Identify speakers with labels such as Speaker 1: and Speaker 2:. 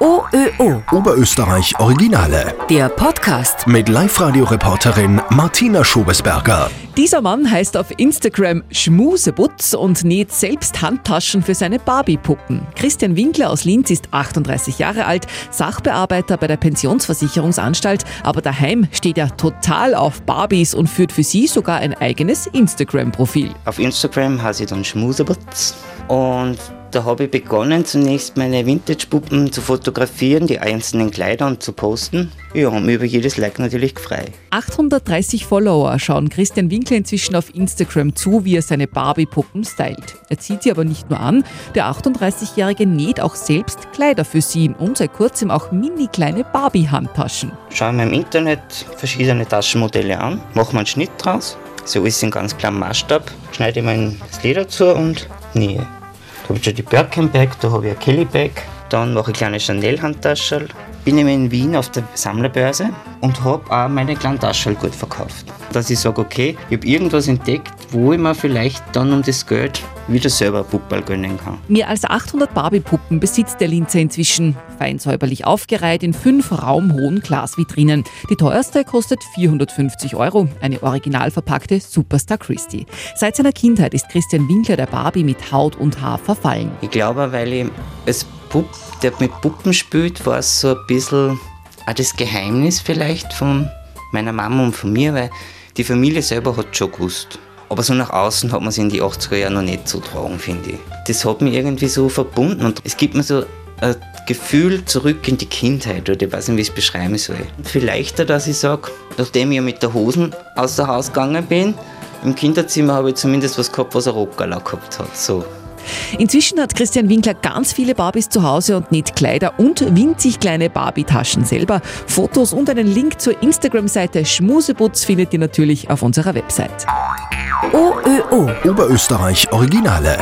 Speaker 1: OÖO.
Speaker 2: Oberösterreich Originale.
Speaker 1: Der Podcast.
Speaker 2: Mit Live-Radio-Reporterin Martina Schobesberger.
Speaker 3: Dieser Mann heißt auf Instagram Schmusebutz und näht selbst Handtaschen für seine Barbie-Puppen. Christian Winkler aus Linz ist 38 Jahre alt, Sachbearbeiter bei der Pensionsversicherungsanstalt, aber daheim steht er total auf Barbies und führt für sie sogar ein eigenes Instagram-Profil.
Speaker 4: Auf Instagram heiße ich dann Schmusebutz und da habe ich begonnen, zunächst meine Vintage-Puppen zu fotografieren, die einzelnen Kleider und zu posten. Ja, und mir über jedes Like natürlich frei.
Speaker 3: 830 Follower schauen Christian Winkler inzwischen auf Instagram zu, wie er seine Barbie-Puppen stylt. Er zieht sie aber nicht nur an, der 38-Jährige näht auch selbst Kleider für sie und seit kurzem auch mini kleine Barbie-Handtaschen.
Speaker 4: Schaue mir im Internet verschiedene Taschenmodelle an, mache mir einen Schnitt draus, so ist in ganz kleinem Maßstab, schneide mir das Leder zu und nähe. Habe ich schon die Birkenbag, da habe ich ein Kelly Bag, dann mache ich kleine Chanel-Handtaschen. Bin ich in Wien auf der Sammlerbörse und habe auch meine kleinen Taschen gut verkauft. Dass ich sage, okay, ich habe irgendwas entdeckt, wo ich mir vielleicht dann um das Geld wieder selber Puppal gönnen kann.
Speaker 3: Mehr als 800 Barbie-Puppen besitzt der Linzer inzwischen, fein säuberlich aufgereiht in fünf raumhohen Glasvitrinen. Die teuerste kostet 450 Euro, eine original verpackte Superstar Christie. Seit seiner Kindheit ist Christian Winkler der Barbie mit Haut und Haar verfallen.
Speaker 4: Ich glaube, weil ich als Pupp, der mit Puppen spielt, war so ein bisschen auch das Geheimnis vielleicht von meiner Mama und von mir, weil die Familie selber hat schon gewusst. Aber so nach außen hat man es in die 80er Jahre noch nicht so tragen, finde ich. Das hat mich irgendwie so verbunden und es gibt mir so ein Gefühl zurück in die Kindheit oder ich weiß nicht, wie ich es beschreiben soll. Vielleicht, dass ich sage, nachdem ich ja mit der Hosen außer Haus gegangen bin, im Kinderzimmer habe ich zumindest was gehabt, was ein Rockerler gehabt hat. So.
Speaker 3: Inzwischen hat Christian Winkler ganz viele Barbies zu Hause und näht Kleider und winzig kleine Barbie-Taschen selber. Fotos und einen Link zur Instagram-Seite Schmusebutz findet ihr natürlich auf unserer Website.
Speaker 1: OÖO.
Speaker 2: Oberösterreich Originale.